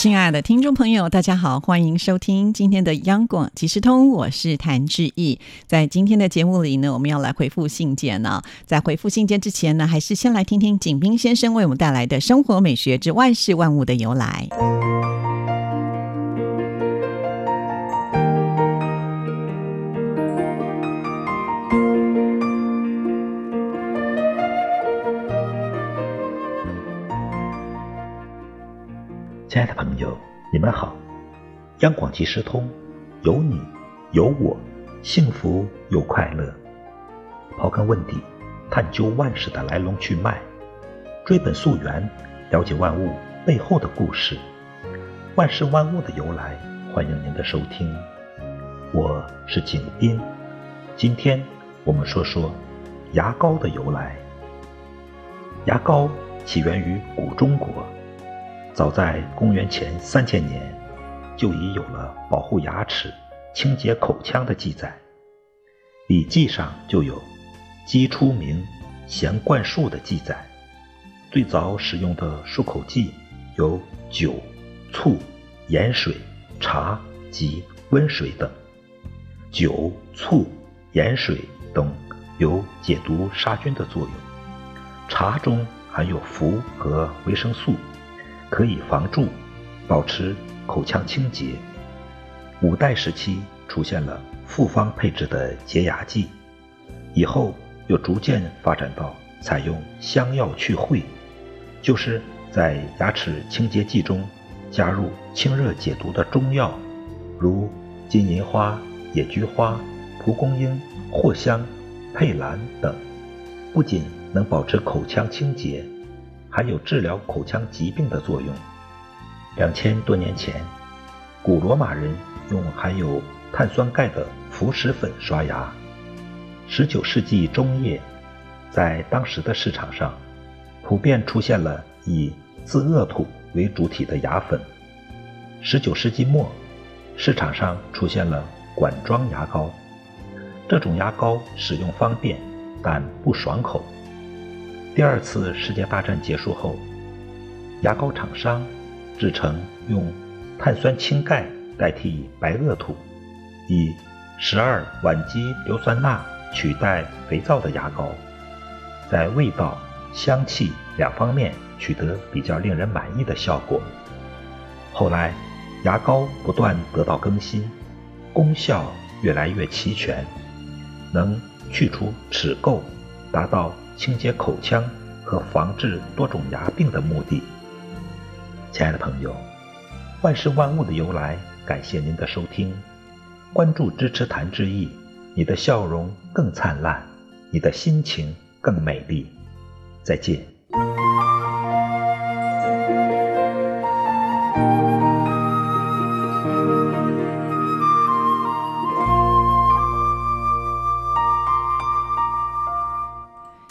亲爱的听众朋友，大家好，欢迎收听今天的央广即时通，我是谭志毅。在今天的节目里呢，我们要来回复信件呢。在回复信件之前呢，还是先来听听景斌先生为我们带来的生活美学之万事万物的由来。即时通，有你有我，幸福又快乐。刨根问底，探究万事的来龙去脉，追本溯源，了解万物背后的故事，万事万物的由来。欢迎您的收听，我是景斌。今天我们说说牙膏的由来。牙膏起源于古中国。早在公元前三千年，就已有了保护牙齿、清洁口腔的记载，《礼记》上就有“鸡出鸣，咸灌漱”的记载。最早使用的漱口剂有酒、醋、盐水、茶及温水等。酒、醋、盐水等有解毒杀菌的作用，茶中含有氟和维生素。可以防蛀，保持口腔清洁。五代时期出现了复方配置的洁牙剂，以后又逐渐发展到采用香药去秽，就是在牙齿清洁剂中加入清热解毒的中药，如金银花、野菊花、蒲公英、藿香、佩兰等，不仅能保持口腔清洁。还有治疗口腔疾病的作用。两千多年前，古罗马人用含有碳酸钙的浮石粉刷牙。十九世纪中叶，在当时的市场上，普遍出现了以自恶土为主体的牙粉。十九世纪末，市场上出现了管装牙膏。这种牙膏使用方便，但不爽口。第二次世界大战结束后，牙膏厂商制成用碳酸氢钙代替白垩土，以十二烷基硫酸钠取代肥皂的牙膏，在味道、香气两方面取得比较令人满意的效果。后来，牙膏不断得到更新，功效越来越齐全，能去除齿垢，达到。清洁口腔和防治多种牙病的目的。亲爱的朋友，万事万物的由来，感谢您的收听，关注支持谭志毅，你的笑容更灿烂，你的心情更美丽。再见。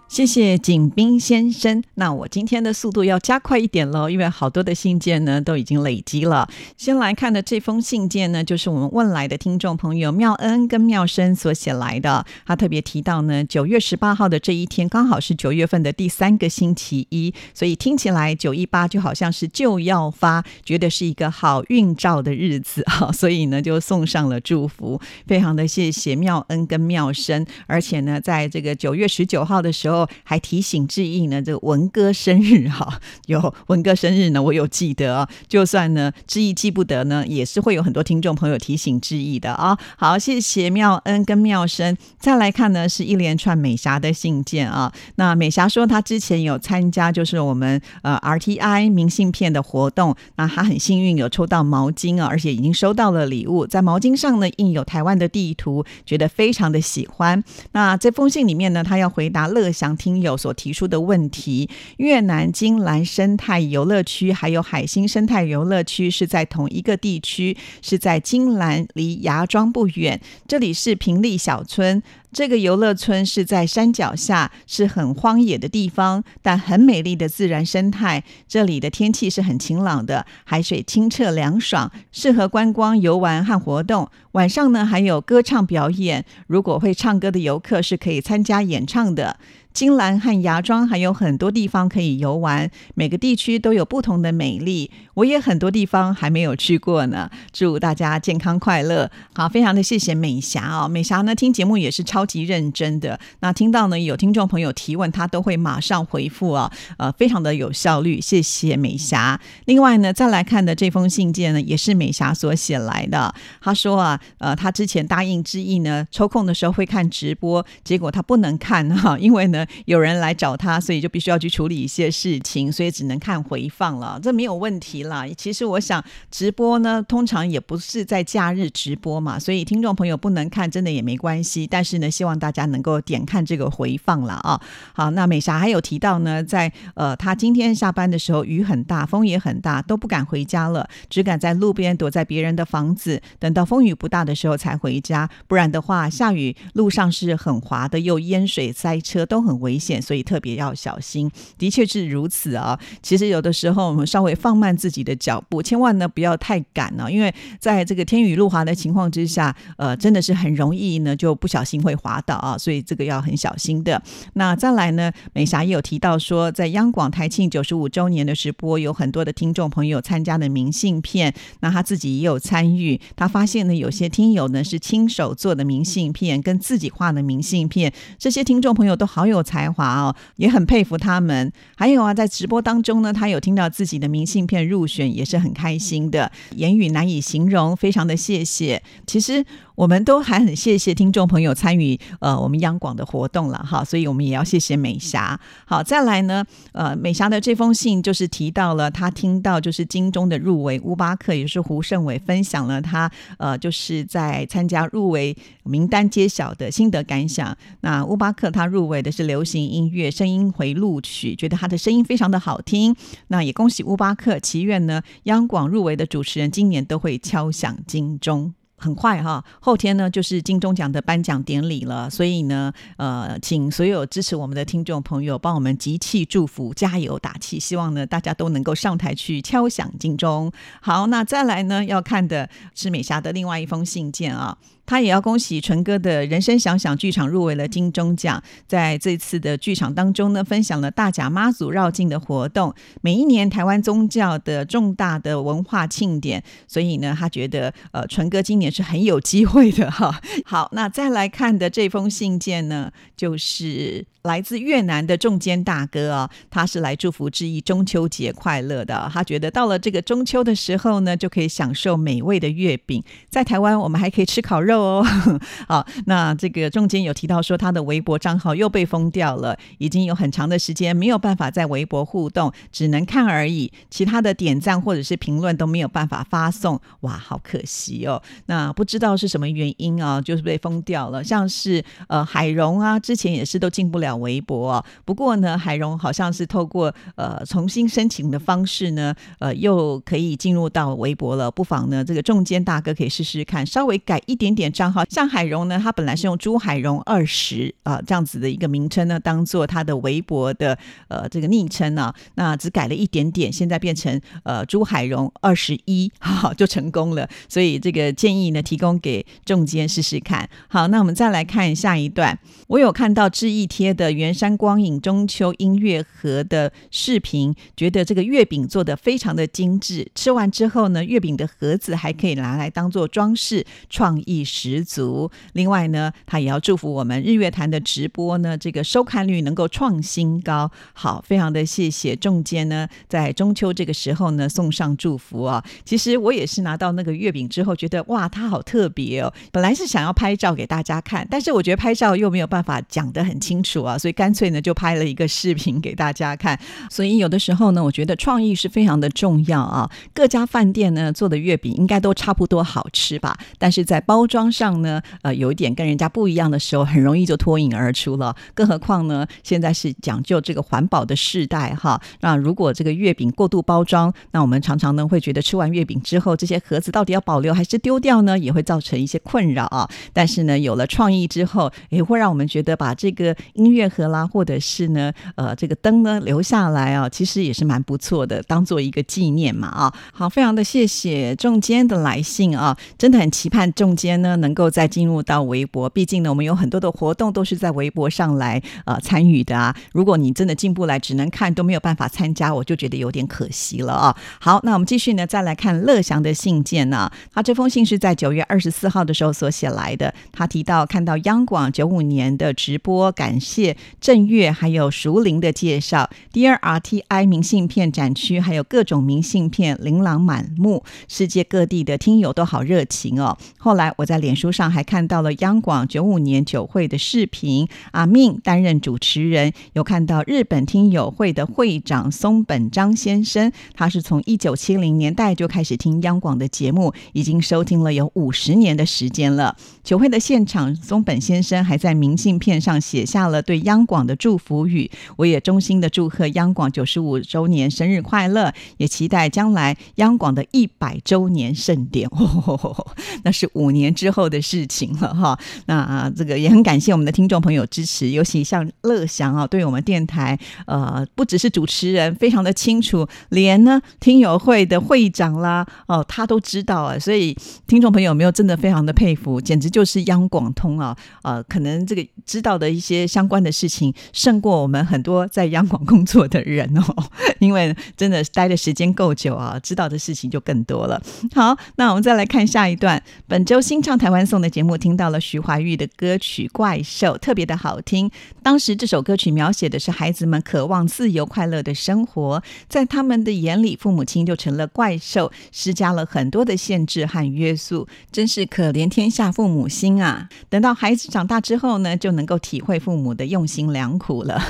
谢谢景斌先生。那我今天的速度要加快一点喽，因为好多的信件呢都已经累积了。先来看的这封信件呢，就是我们问来的听众朋友妙恩跟妙生所写来的。他特别提到呢，九月十八号的这一天刚好是九月份的第三个星期一，所以听起来九一八就好像是就要发，觉得是一个好运兆的日子哈，所以呢就送上了祝福。非常的谢谢妙恩跟妙生，而且呢，在这个九月十九号的时候。还提醒致意呢，这个文哥生日哈，有文哥生日呢，我有记得啊。就算呢致意记不得呢，也是会有很多听众朋友提醒致意的啊。好，谢谢妙恩跟妙生。再来看呢，是一连串美霞的信件啊。那美霞说，她之前有参加就是我们呃 RTI 明信片的活动，那她很幸运有抽到毛巾啊，而且已经收到了礼物，在毛巾上呢印有台湾的地图，觉得非常的喜欢。那这封信里面呢，她要回答乐祥。听友所提出的问题。越南金兰生态游乐区还有海星生态游乐区是在同一个地区，是在金兰离芽庄不远。这里是平利小村。这个游乐村是在山脚下，是很荒野的地方，但很美丽的自然生态。这里的天气是很晴朗的，海水清澈凉爽，适合观光游玩和活动。晚上呢，还有歌唱表演，如果会唱歌的游客是可以参加演唱的。金兰和芽庄还有很多地方可以游玩，每个地区都有不同的美丽。我也很多地方还没有去过呢。祝大家健康快乐！好，非常的谢谢美霞哦。美霞呢听节目也是超超级认真的。那听到呢有听众朋友提问，他都会马上回复啊，呃，非常的有效率。谢谢美霞。另外呢，再来看的这封信件呢，也是美霞所写来的。她说啊，呃，她之前答应之意呢，抽空的时候会看直播，结果她不能看哈，因为呢。有人来找他，所以就必须要去处理一些事情，所以只能看回放了。这没有问题啦。其实我想直播呢，通常也不是在假日直播嘛，所以听众朋友不能看，真的也没关系。但是呢，希望大家能够点看这个回放了啊。好，那美霞还有提到呢，在呃，她今天下班的时候雨很大，风也很大，都不敢回家了，只敢在路边躲在别人的房子，等到风雨不大的时候才回家。不然的话，下雨路上是很滑的，又淹水塞车，都很。危险，所以特别要小心。的确是如此啊。其实有的时候我们稍微放慢自己的脚步，千万呢不要太赶了，因为在这个天雨路滑的情况之下，呃，真的是很容易呢就不小心会滑倒啊。所以这个要很小心的。那再来呢，美霞也有提到说，在央广台庆九十五周年的直播，有很多的听众朋友参加的明信片，那他自己也有参与。他发现呢，有些听友呢是亲手做的明信片，跟自己画的明信片，这些听众朋友都好有。才华哦，也很佩服他们。还有啊，在直播当中呢，他有听到自己的明信片入选，也是很开心的，言语难以形容，非常的谢谢。其实。我们都还很谢谢听众朋友参与呃我们央广的活动了哈，所以我们也要谢谢美霞。好，再来呢，呃，美霞的这封信就是提到了她听到就是金钟的入围乌巴克，也就是胡胜伟分享了他呃就是在参加入围名单揭晓的心得感想。那乌巴克他入围的是流行音乐声音回录曲，觉得他的声音非常的好听。那也恭喜乌巴克，祈愿呢央广入围的主持人今年都会敲响金钟。很快哈，后天呢就是金钟奖的颁奖典礼了，所以呢，呃，请所有支持我们的听众朋友帮我们集气祝福、加油打气，希望呢大家都能够上台去敲响金钟。好，那再来呢要看的是美霞的另外一封信件啊。他也要恭喜纯哥的人生想想剧场入围了金钟奖，在这次的剧场当中呢，分享了大甲妈祖绕境的活动。每一年台湾宗教的重大的文化庆典，所以呢，他觉得呃，纯哥今年是很有机会的哈。好，那再来看的这封信件呢，就是。来自越南的中间大哥啊，他是来祝福致意中秋节快乐的。他觉得到了这个中秋的时候呢，就可以享受美味的月饼。在台湾，我们还可以吃烤肉哦。好，那这个中间有提到说，他的微博账号又被封掉了，已经有很长的时间没有办法在微博互动，只能看而已。其他的点赞或者是评论都没有办法发送，哇，好可惜哦。那不知道是什么原因啊，就是被封掉了。像是呃海荣啊，之前也是都进不了。微博，不过呢，海荣好像是透过呃重新申请的方式呢，呃，又可以进入到微博了。不妨呢，这个中间大哥可以试试看，稍微改一点点账号。像海荣呢，他本来是用朱海荣二十啊这样子的一个名称呢，当做他的微博的呃这个昵称呢，那只改了一点点，现在变成呃朱海荣二十一，好 就成功了。所以这个建议呢，提供给中间试试看。好，那我们再来看下一段，我有看到致意贴。的圆山光影中秋音乐盒的视频，觉得这个月饼做的非常的精致。吃完之后呢，月饼的盒子还可以拿来当做装饰，创意十足。另外呢，他也要祝福我们日月潭的直播呢，这个收看率能够创新高。好，非常的谢谢中间呢，在中秋这个时候呢，送上祝福啊。其实我也是拿到那个月饼之后，觉得哇，它好特别哦。本来是想要拍照给大家看，但是我觉得拍照又没有办法讲得很清楚。啊，所以干脆呢就拍了一个视频给大家看。所以有的时候呢，我觉得创意是非常的重要啊。各家饭店呢做的月饼应该都差不多好吃吧，但是在包装装上呢，呃，有一点跟人家不一样的时候，很容易就脱颖而出了。更何况呢，现在是讲究这个环保的时代哈。那如果这个月饼过度包装，那我们常常呢会觉得吃完月饼之后，这些盒子到底要保留还是丢掉呢？也会造成一些困扰啊。但是呢，有了创意之后，也会让我们觉得把这个音乐盒啦，或者是呢，呃，这个灯呢留下来啊，其实也是蛮不错的，当做一个纪念嘛啊。好，非常的谢谢仲坚的来信啊，真的很期盼仲坚呢能够再进入到微博，毕竟呢，我们有很多的活动都是在微博上来呃参与的啊。如果你真的进不来，只能看都没有办法参加，我就觉得有点可惜了啊。好，那我们继续呢，再来看乐祥的信件呢。他这封信是在九月二十四号的时候所写来的。他提到看到央广九五年的直播，感谢正月还有熟龄的介绍，DRTI 明信片展区还有各种明信片琳琅满目，世界各地的听友都好热情哦。后来我在脸书上还看到了央广九五年酒会的视频，阿命担任主持人，有看到日本听友会的会长松本章先生，他是从一九七零年代就开始听央广的节目，已经收听了有五十年的时间了。酒会的现场，松本先生还在明信片上写下了对央广的祝福语。我也衷心的祝贺央广九十五周年生日快乐，也期待将来央广的一百周年盛典。那是五年之之后的事情了哈。那啊这个也很感谢我们的听众朋友支持，尤其像乐祥啊，对我们电台呃不只是主持人非常的清楚，连呢听友会的会长啦哦他都知道啊。所以听众朋友没有真的非常的佩服，简直。就是央广通啊，呃，可能这个知道的一些相关的事情，胜过我们很多在央广工作的人哦，因为真的待的时间够久啊，知道的事情就更多了。好，那我们再来看下一段。本周新唱台湾送的节目，听到了徐怀钰的歌曲《怪兽》，特别的好听。当时这首歌曲描写的是孩子们渴望自由快乐的生活，在他们的眼里，父母亲就成了怪兽，施加了很多的限制和约束，真是可怜天下父母。心啊，等到孩子长大之后呢，就能够体会父母的用心良苦了。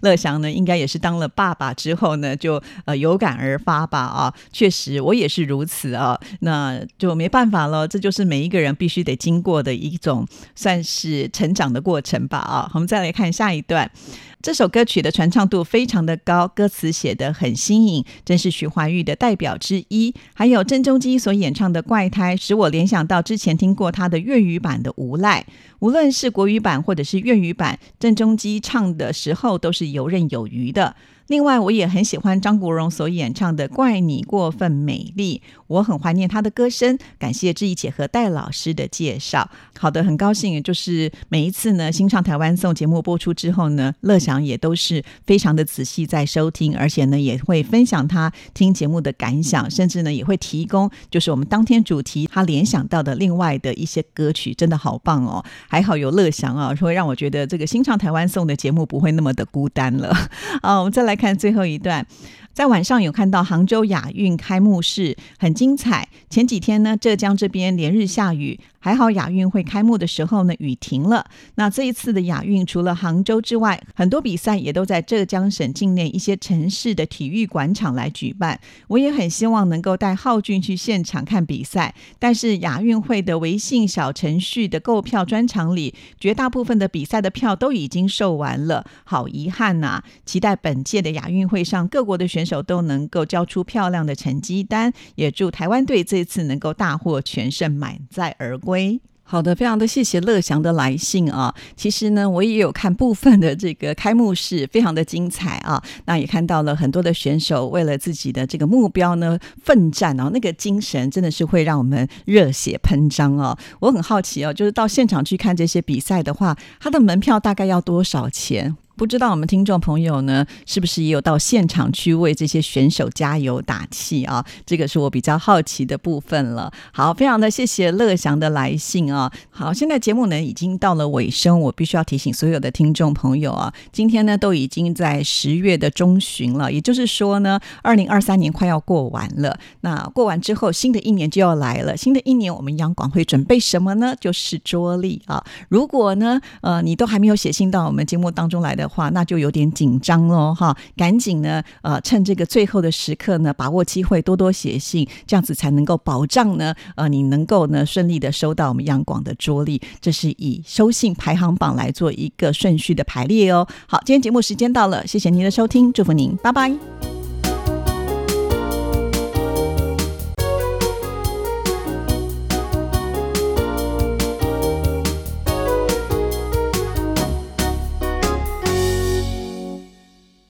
乐祥呢，应该也是当了爸爸之后呢，就呃有感而发吧啊，确实我也是如此啊，那就没办法了，这就是每一个人必须得经过的一种算是成长的过程吧啊。我们再来看下一段。这首歌曲的传唱度非常的高，歌词写得很新颖，真是徐怀钰的代表之一。还有郑中基所演唱的《怪胎》，使我联想到之前听过他的粤语版的《无赖》。无论是国语版或者是粤语版，郑中基唱的时候都是游刃有余的。另外，我也很喜欢张国荣所演唱的《怪你过分美丽》，我很怀念他的歌声。感谢志毅姐和戴老师的介绍。好的，很高兴，就是每一次呢，新唱台湾颂节目播出之后呢，乐祥也都是非常的仔细在收听，而且呢，也会分享他听节目的感想，甚至呢，也会提供就是我们当天主题他联想到的另外的一些歌曲，真的好棒哦！还好有乐祥啊，会让我觉得这个新唱台湾颂的节目不会那么的孤单了。啊，我们再来。看最后一段，在晚上有看到杭州亚运开幕式，很精彩。前几天呢，浙江这边连日下雨。还好亚运会开幕的时候呢，雨停了。那这一次的亚运，除了杭州之外，很多比赛也都在浙江省境内一些城市的体育馆场来举办。我也很希望能够带浩俊去现场看比赛，但是亚运会的微信小程序的购票专场里，绝大部分的比赛的票都已经售完了，好遗憾呐！期待本届的亚运会上各国的选手都能够交出漂亮的成绩单，也祝台湾队这次能够大获全胜，满载而归。喂，好的，非常的谢谢乐祥的来信啊。其实呢，我也有看部分的这个开幕式，非常的精彩啊。那也看到了很多的选手为了自己的这个目标呢奋战啊，那个精神真的是会让我们热血喷张啊。我很好奇哦，就是到现场去看这些比赛的话，它的门票大概要多少钱？不知道我们听众朋友呢，是不是也有到现场去为这些选手加油打气啊？这个是我比较好奇的部分了。好，非常的谢谢乐祥的来信啊。好，现在节目呢已经到了尾声，我必须要提醒所有的听众朋友啊，今天呢都已经在十月的中旬了，也就是说呢，二零二三年快要过完了。那过完之后，新的一年就要来了。新的一年，我们央广会准备什么呢？就是桌历啊。如果呢，呃，你都还没有写信到我们节目当中来的话，那就有点紧张喽，哈。赶紧呢，呃，趁这个最后的时刻呢，把握机会，多多写信，这样子才能够保障呢，呃，你能够呢顺利的收到我们央广的桌历。这是以收信排行榜来做一个顺序的排列哦。好，今天节目时间到了，谢谢您的收听，祝福您，拜拜。